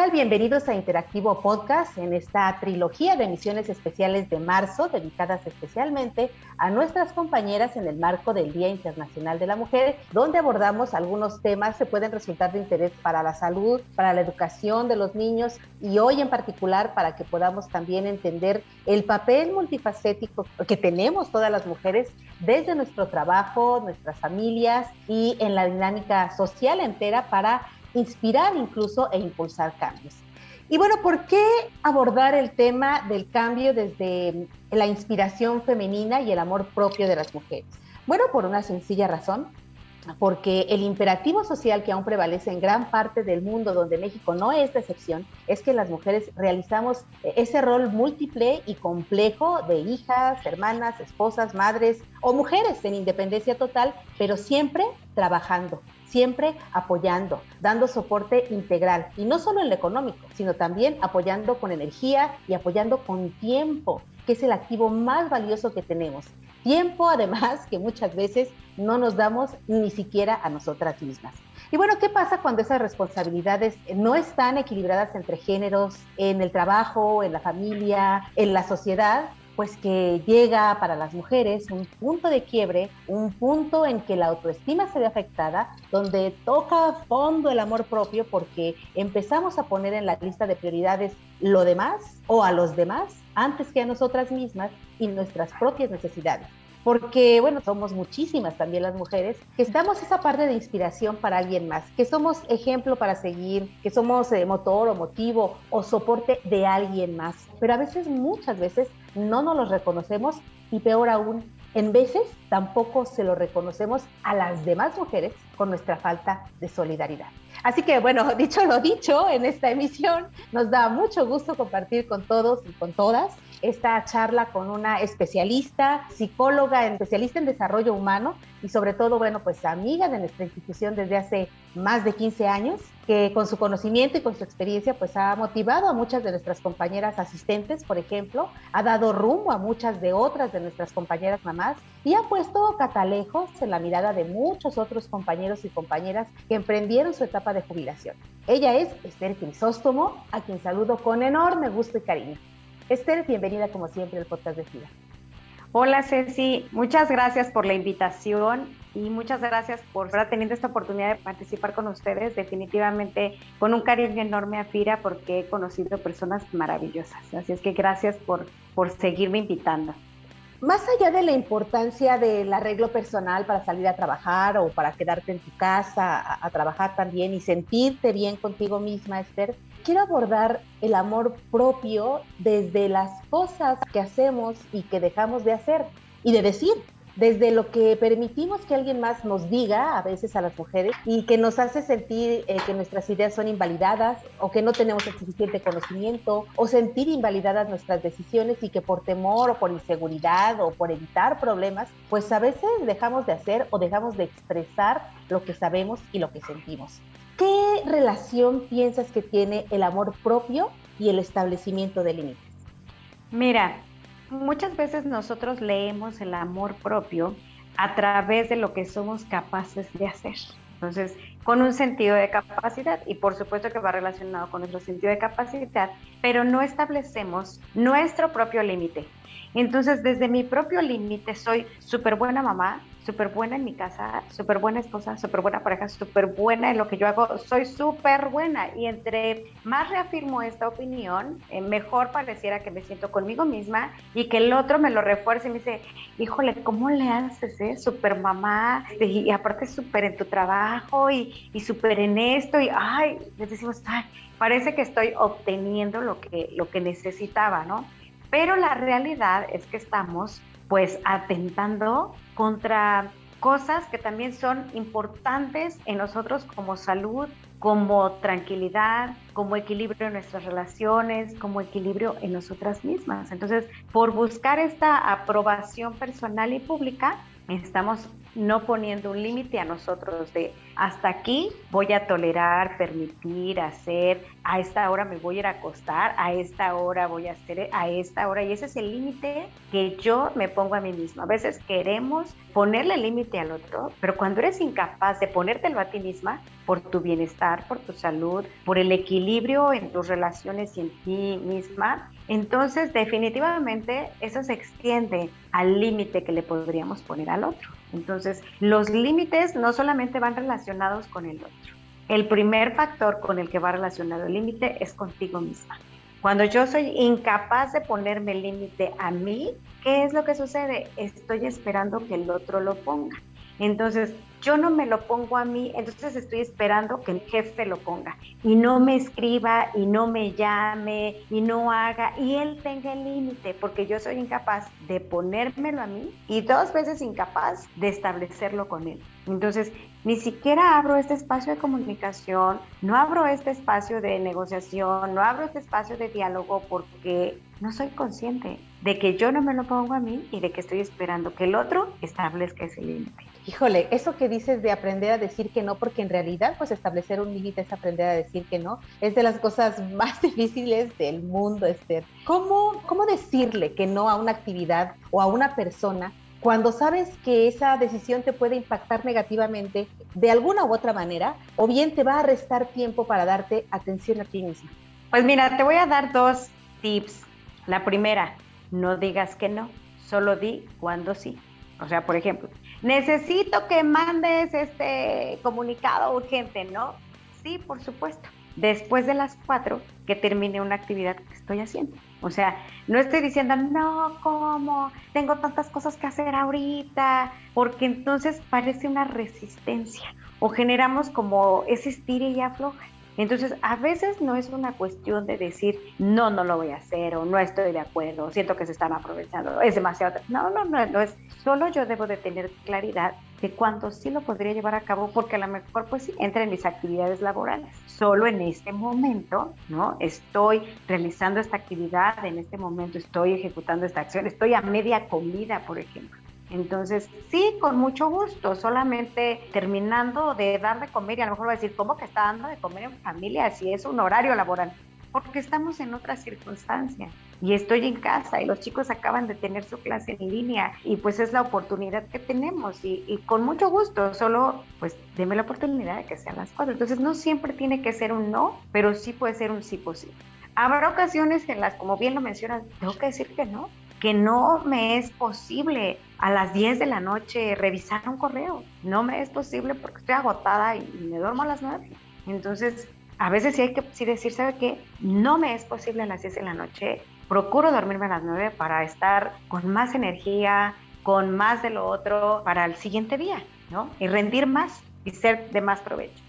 Tal? Bienvenidos a Interactivo Podcast en esta trilogía de emisiones especiales de marzo dedicadas especialmente a nuestras compañeras en el marco del Día Internacional de la Mujer, donde abordamos algunos temas que pueden resultar de interés para la salud, para la educación de los niños y hoy en particular para que podamos también entender el papel multifacético que tenemos todas las mujeres desde nuestro trabajo, nuestras familias y en la dinámica social entera para inspirar incluso e impulsar cambios. Y bueno, ¿por qué abordar el tema del cambio desde la inspiración femenina y el amor propio de las mujeres? Bueno, por una sencilla razón, porque el imperativo social que aún prevalece en gran parte del mundo, donde México no es de excepción, es que las mujeres realizamos ese rol múltiple y complejo de hijas, hermanas, esposas, madres o mujeres en independencia total, pero siempre trabajando, siempre apoyando, dando soporte integral, y no solo en lo económico, sino también apoyando con energía y apoyando con tiempo, que es el activo más valioso que tenemos. Tiempo, además, que muchas veces no nos damos ni siquiera a nosotras mismas. Y bueno, ¿qué pasa cuando esas responsabilidades no están equilibradas entre géneros, en el trabajo, en la familia, en la sociedad? Pues que llega para las mujeres un punto de quiebre, un punto en que la autoestima se ve afectada, donde toca a fondo el amor propio porque empezamos a poner en la lista de prioridades lo demás o a los demás antes que a nosotras mismas y nuestras propias necesidades porque bueno, somos muchísimas también las mujeres, que estamos esa parte de inspiración para alguien más, que somos ejemplo para seguir, que somos eh, motor o motivo o soporte de alguien más, pero a veces, muchas veces, no nos lo reconocemos y peor aún, en veces tampoco se lo reconocemos a las demás mujeres con nuestra falta de solidaridad. Así que bueno, dicho lo dicho, en esta emisión nos da mucho gusto compartir con todos y con todas esta charla con una especialista, psicóloga, especialista en desarrollo humano y sobre todo, bueno, pues amiga de nuestra institución desde hace más de 15 años, que con su conocimiento y con su experiencia, pues ha motivado a muchas de nuestras compañeras asistentes, por ejemplo, ha dado rumbo a muchas de otras de nuestras compañeras mamás y ha puesto catalejos en la mirada de muchos otros compañeros y compañeras que emprendieron su etapa de jubilación. Ella es Esther Crisóstomo, a quien saludo con enorme gusto y cariño. Esther, bienvenida como siempre al podcast de FIDA. Hola Ceci, muchas gracias por la invitación y muchas gracias por estar teniendo esta oportunidad de participar con ustedes. Definitivamente con un cariño enorme a FIRA porque he conocido personas maravillosas. Así es que gracias por, por seguirme invitando. Más allá de la importancia del arreglo personal para salir a trabajar o para quedarte en tu casa a, trabajar también y sentirte bien contigo misma, Esther, quiero abordar el amor propio desde las cosas que hacemos y que dejamos de hacer y de decir, desde lo que permitimos que alguien más nos diga, a veces a las mujeres, y que nos hace sentir eh, que nuestras ideas son invalidadas o que no tenemos el suficiente conocimiento o sentir invalidadas nuestras decisiones y que por temor o por inseguridad o por evitar problemas, pues a veces dejamos de hacer o dejamos de expresar lo que sabemos y lo que sentimos. ¿Qué relación piensas que tiene el amor propio y el establecimiento de límites? Mira, muchas veces nosotros leemos el amor propio a través de lo que somos capaces de hacer. Entonces, con un sentido de capacidad y por supuesto que va relacionado con nuestro sentido de capacidad, pero no establecemos nuestro propio límite. Entonces, desde mi propio límite soy súper buena mamá, súper buena en mi casa, súper buena esposa, súper buena pareja, súper buena en lo que yo hago, soy súper buena. Y entre más reafirmo esta opinión, eh, mejor pareciera que me siento conmigo misma y que el otro me lo refuerce y me dice, híjole, ¿cómo le haces, eh? Súper mamá, y, aparte súper en tu trabajo y, y súper en esto, y ay, les decimos, ay, parece que estoy obteniendo lo que, lo que necesitaba, ¿no? Pero la realidad es que estamos pues atentando contra cosas que también son importantes en nosotros como salud, como tranquilidad, como equilibrio en nuestras relaciones, como equilibrio en nosotras mismas. Entonces, por buscar esta aprobación personal y pública, estamos no poniendo un límite a nosotros de hasta aquí voy a tolerar, permitir, hacer, a esta hora me voy a ir a acostar, a esta hora voy a hacer, a esta hora, y ese es el límite que yo me pongo a mí misma. A veces queremos ponerle límite al otro, pero cuando eres incapaz de ponértelo a ti misma, por tu bienestar, por tu salud, por el equilibrio en tus relaciones y en ti misma, entonces definitivamente eso se extiende al límite que le podríamos poner al otro. Entonces, los límites no solamente van relacionados con el otro. El primer factor con el que va relacionado el límite es contigo misma. Cuando yo soy incapaz de ponerme límite a mí, ¿qué es lo que sucede? Estoy esperando que el otro lo ponga. Entonces, yo no me lo pongo a mí, entonces estoy esperando que el jefe lo ponga y no me escriba y no me llame y no haga y él tenga el límite porque yo soy incapaz de ponérmelo a mí y dos veces incapaz de establecerlo con él. Entonces, ni siquiera abro este espacio de comunicación, no abro este espacio de negociación, no abro este espacio de diálogo porque no soy consciente de que yo no me lo pongo a mí y de que estoy esperando que el otro establezca ese límite. Híjole, eso que dices de aprender a decir que no, porque en realidad pues establecer un límite es aprender a decir que no, es de las cosas más difíciles del mundo, Esther. ¿Cómo, cómo decirle que no a una actividad o a una persona cuando sabes que esa decisión te puede impactar negativamente de alguna u otra manera, o bien te va a restar tiempo para darte atención a ti misma? Pues mira, te voy a dar dos tips. La primera, no digas que no, solo di cuando sí. O sea, por ejemplo, necesito que mandes este comunicado urgente, ¿no? Sí, por supuesto. Después de las cuatro, que termine una actividad que estoy haciendo. O sea, no estoy diciendo, no, ¿cómo? Tengo tantas cosas que hacer ahorita, porque entonces parece una resistencia o generamos como ese estire y afloja. Entonces, a veces no es una cuestión de decir, no, no lo voy a hacer, o no estoy de acuerdo, siento que se están aprovechando, es demasiado. No, no, no, no es. Solo yo debo de tener claridad de cuándo sí lo podría llevar a cabo, porque a lo mejor, pues sí, entra en mis actividades laborales. Solo en este momento, ¿no? Estoy realizando esta actividad, en este momento estoy ejecutando esta acción, estoy a media comida, por ejemplo. Entonces, sí, con mucho gusto, solamente terminando de dar de comer y a lo mejor va a decir, ¿cómo que está dando de comer en familia si es un horario laboral? Porque estamos en otra circunstancia y estoy en casa y los chicos acaban de tener su clase en línea y pues es la oportunidad que tenemos y, con mucho gusto, solo pues deme la oportunidad de que sean las cuatro. Entonces no siempre tiene que ser un no, pero sí puede ser un sí posible. Habrá ocasiones en las, como bien lo mencionas, tengo que decir que no, que no me es posible a las 10 de la noche revisar un correo. No me es posible porque estoy agotada y me duermo a las 9. Entonces, a veces sí hay que decir, ¿sabe qué? No me es posible a las 10 de la noche. Procuro dormirme a las 9 para estar con más energía, con más de lo otro para el siguiente día, ¿no? Y rendir más y ser de más provecho.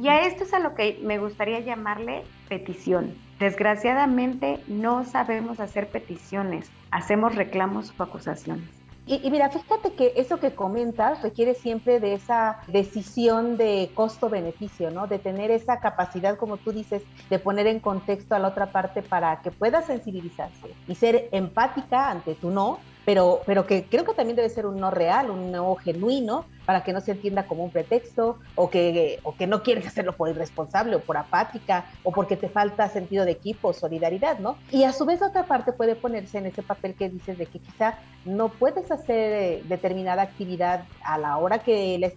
Y a esto es a lo que me gustaría llamarle petición. Desgraciadamente no sabemos hacer peticiones, hacemos reclamos o acusaciones. Y, mira, fíjate que eso que comentas requiere siempre de esa decisión de costo-beneficio, ¿no? De tener esa capacidad, como tú dices, de poner en contexto a la otra parte para que pueda sensibilizarse y ser empática ante tu no, pero, pero que creo que también debe ser un no real, un no genuino, para que no se entienda como un pretexto o que, o que no quieres hacerlo por irresponsable o por apática o porque te falta sentido de equipo solidaridad, ¿no? Y a su vez otra parte puede ponerse en ese papel que dices de que quizá no puedes hacer eh, determinada actividad a la hora que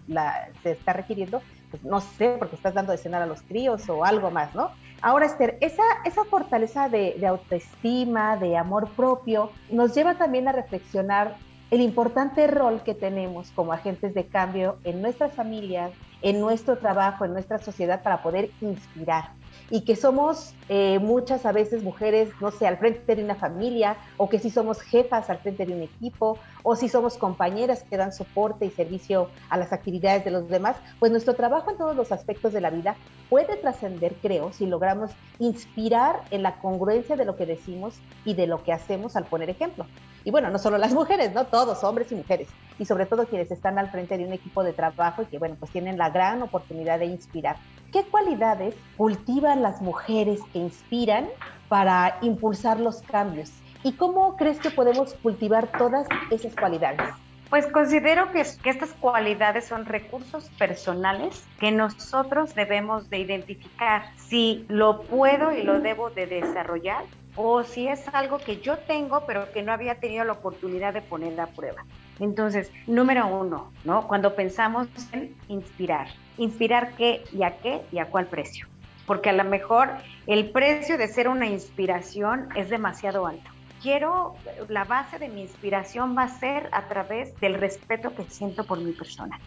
se está requiriendo, pues no sé, porque estás dando de cenar a los críos o algo más, ¿no? Ahora, Esther, esa, esa fortaleza de, de autoestima, de amor propio, nos lleva también a reflexionar el importante rol que tenemos como agentes de cambio en nuestras familias, en nuestro trabajo, en nuestra sociedad para poder inspirar y que somos eh, muchas a veces mujeres, no sé, al frente de una familia, o que si somos jefas al frente de un equipo, o si somos compañeras que dan soporte y servicio a las actividades de los demás, pues nuestro trabajo en todos los aspectos de la vida puede trascender, creo, si logramos inspirar en la congruencia de lo que decimos y de lo que hacemos al poner ejemplo. Y bueno, no solo las mujeres, ¿no? Todos, hombres y mujeres. Y sobre todo quienes están al frente de un equipo de trabajo y que, bueno, pues tienen la gran oportunidad de inspirar. ¿Qué cualidades cultivan las mujeres que inspiran para impulsar los cambios? ¿Y cómo crees que podemos cultivar todas esas cualidades? Pues considero que, que, estas cualidades son recursos personales que nosotros debemos de identificar si lo puedo y lo debo de desarrollar o si es algo que yo tengo pero que no había tenido la oportunidad de poner a prueba. Entonces, número uno, ¿no? Cuando pensamos en inspirar, inspirar qué y a qué y a cuál precio. Porque a lo mejor el precio de ser una inspiración es demasiado alto quiero, la base de mi inspiración va a ser a través del respeto que siento por mi persona.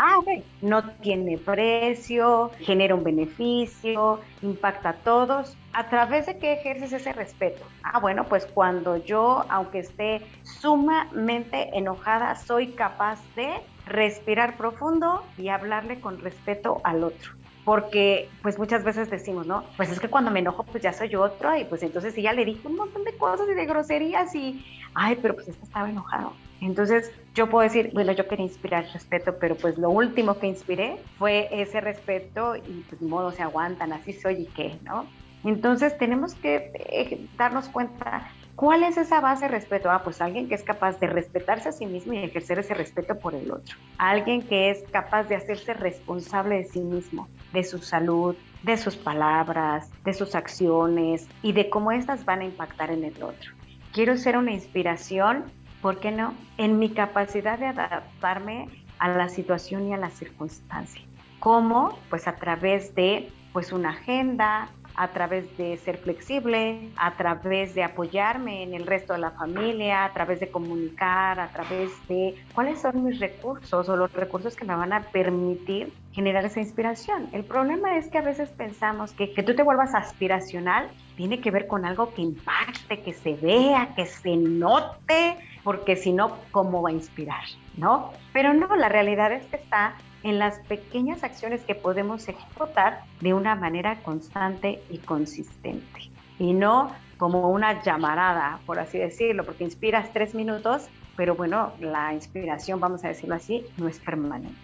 Ah, ok. No tiene precio, genera un beneficio, impacta a todos. ¿A través de qué ejerces ese respeto? Ah, bueno, pues cuando yo, aunque esté sumamente enojada, soy capaz de respirar profundo y hablarle con respeto al otro porque pues muchas veces decimos, ¿no? Pues es que cuando me enojo pues ya soy otro y pues entonces sí ya le dije un montón de cosas y de groserías y, ay, pero pues este estaba enojado. Entonces yo puedo decir, bueno, yo quería inspirar respeto, pero pues lo último que inspiré fue ese respeto y pues modo se aguantan, así soy y qué, ¿no? Entonces tenemos que eh, darnos cuenta ¿Cuál es esa base de respeto? Ah, pues alguien que es capaz de respetarse a sí mismo y ejercer ese respeto por el otro. Alguien que es capaz de hacerse responsable de sí mismo, de su salud, de sus palabras, de sus acciones y de cómo estas van a impactar en el otro. Quiero ser una inspiración, ¿por qué no? En mi capacidad de adaptarme a la situación y a la circunstancia. ¿Cómo? Pues a través de pues una agenda, a través de ser flexible, a través de apoyarme en el resto de la familia, a través de comunicar, a través de cuáles son mis recursos o los recursos que me van a permitir generar esa inspiración. El problema es que a veces pensamos que que tú te vuelvas aspiracional tiene que ver con algo que impacte, que se vea, que se note, porque si no, ¿cómo va a inspirar? ¿No? Pero no, la realidad es que está en las pequeñas acciones que podemos ejecutar de una manera constante y consistente. Y no como una llamarada, por así decirlo, porque inspiras tres minutos, pero bueno, la inspiración, vamos a decirlo así, no es permanente.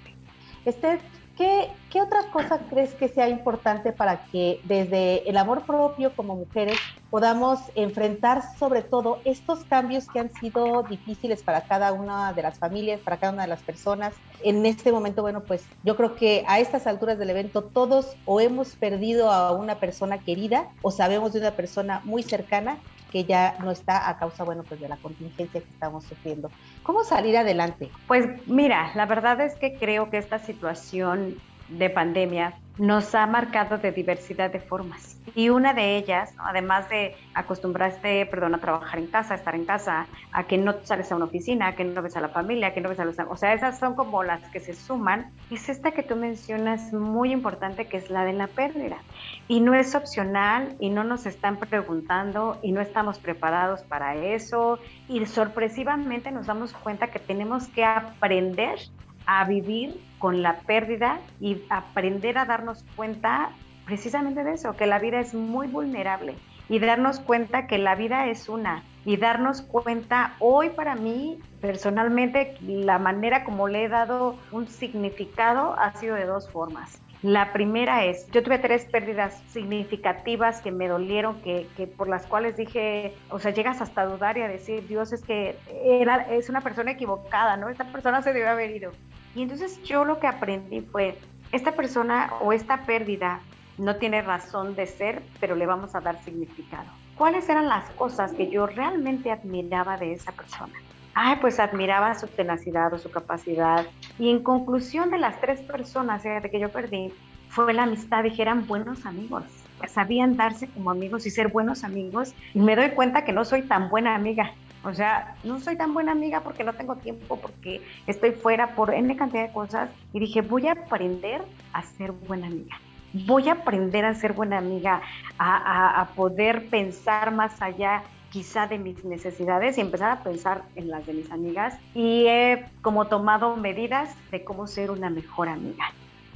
Esther, ¿qué, ¿qué otra cosa crees que sea importante para que desde el amor propio como mujeres podamos enfrentar sobre todo estos cambios que han sido difíciles para cada una de las familias, para cada una de las personas? En este momento, bueno, pues yo creo que a estas alturas del evento todos o hemos perdido a una persona querida o sabemos de una persona muy cercana que ya no está a causa, bueno, pues de la contingencia que estamos sufriendo. ¿Cómo salir adelante? Pues mira, la verdad es que creo que esta situación de pandemia nos ha marcado de diversidad de formas. Y una de ellas, además de acostumbrarte, perdón, a trabajar en casa, a estar en casa, a que no sales a una oficina, a que no ves a la familia, a que no ves a los... O sea, esas son como las que se suman. Es esta que tú mencionas muy importante, que es la de la pérdida. Y no es opcional y no nos están preguntando y no estamos preparados para eso. Y sorpresivamente nos damos cuenta que tenemos que aprender a vivir con la pérdida y aprender a darnos cuenta precisamente de eso, que la vida es muy vulnerable y darnos cuenta que la vida es una y darnos cuenta hoy para mí personalmente la manera como le he dado un significado ha sido de dos formas. La primera es, yo tuve tres pérdidas significativas que me dolieron, que, que, por las cuales dije, o sea, llegas hasta a dudar y a decir, Dios, es que era, es una persona equivocada, ¿no? Esta persona se debe haber ido. Y entonces yo lo que aprendí fue, esta persona o esta pérdida no tiene razón de ser, pero le vamos a dar significado. ¿Cuáles eran las cosas que yo realmente admiraba de esa persona? Ay, pues admiraba su tenacidad o su capacidad. Y en conclusión de las tres personas que yo perdí, fue la amistad, dije, eran buenos amigos. Sabían darse como amigos y ser buenos amigos. Y me doy cuenta que no soy tan buena amiga. O sea, no soy tan buena amiga porque no tengo tiempo, porque estoy fuera por N cantidad de cosas. Y dije, voy a aprender a ser buena amiga. Voy a aprender a ser buena amiga, a, a poder pensar más allá quizá de mis necesidades y empezar a pensar en las de mis amigas. Y he como tomado medidas de cómo ser una mejor amiga.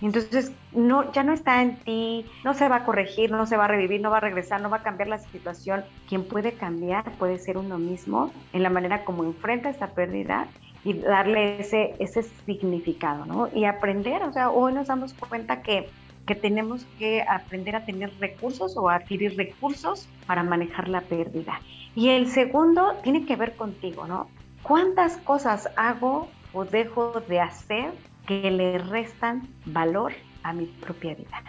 Entonces, no, ya no está en ti, no se va a corregir, no se va a revivir, no va a regresar, no va a cambiar la situación. Quien puede cambiar puede ser uno mismo en la manera como enfrenta esta pérdida y darle ese, ese significado, ¿no? Y aprender, o sea, hoy nos damos cuenta que, que tenemos que aprender a tener recursos o a adquirir recursos para manejar la pérdida. Y el segundo tiene que ver contigo, ¿no? ¿Cuántas cosas hago o dejo de hacer que le restan valor a mi propia vida.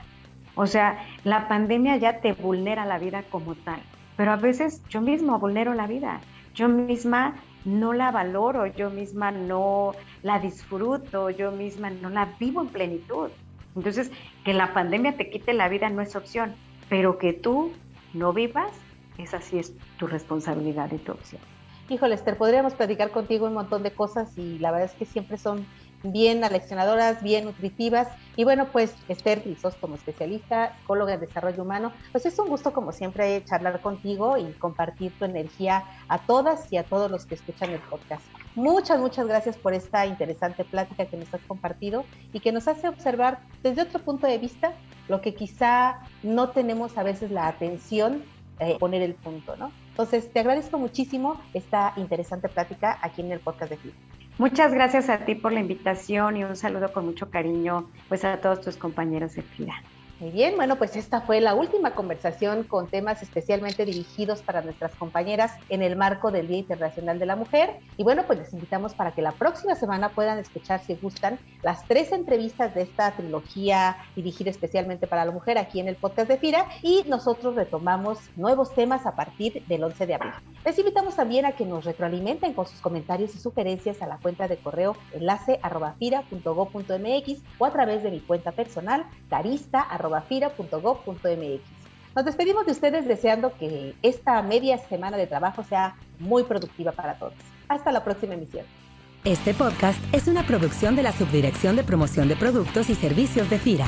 O sea, la pandemia ya te vulnera la vida como tal, pero a veces yo mismo vulnero la vida, yo misma no la valoro, yo misma no la disfruto, yo misma no la vivo en plenitud. Entonces, que la pandemia te quite la vida no es opción, pero que tú no vivas, esa sí es tu responsabilidad y tu opción. Híjole, Esther, podríamos platicar contigo un montón de cosas y la verdad es que siempre son bien aleccionadoras, bien nutritivas. Y bueno, pues Esther como especialista, psicóloga de desarrollo humano, pues es un gusto como siempre charlar contigo y compartir tu energía a todas y a todos los que escuchan el podcast. Muchas, muchas gracias por esta interesante plática que nos has compartido y que nos hace observar desde otro punto de vista lo que quizá no tenemos a veces la atención eh, poner el punto, ¿no? Entonces, te agradezco muchísimo esta interesante plática aquí en el podcast de FIRA. Muchas gracias a ti por la invitación y un saludo con mucho cariño pues a todos tus compañeros de FIRA. Muy bien, bueno, pues esta fue la última conversación con temas especialmente dirigidos para nuestras compañeras en el marco del Día Internacional de la Mujer. Y bueno, pues les invitamos para que la próxima semana puedan escuchar, si gustan, las tres entrevistas de esta trilogía dirigida especialmente para la mujer aquí en el podcast de FIRA. Y nosotros retomamos nuevos temas a partir del 11 de abril. Les invitamos también a que nos retroalimenten con sus comentarios y sugerencias a la cuenta de correo enlace fira.go.mx o a través de mi cuenta personal carista fira.gov.mx. Nos despedimos de ustedes deseando que esta media semana de trabajo sea muy productiva para todos. Hasta la próxima emisión. Este podcast es una producción de la Subdirección de Promoción de Productos y Servicios de FIRA.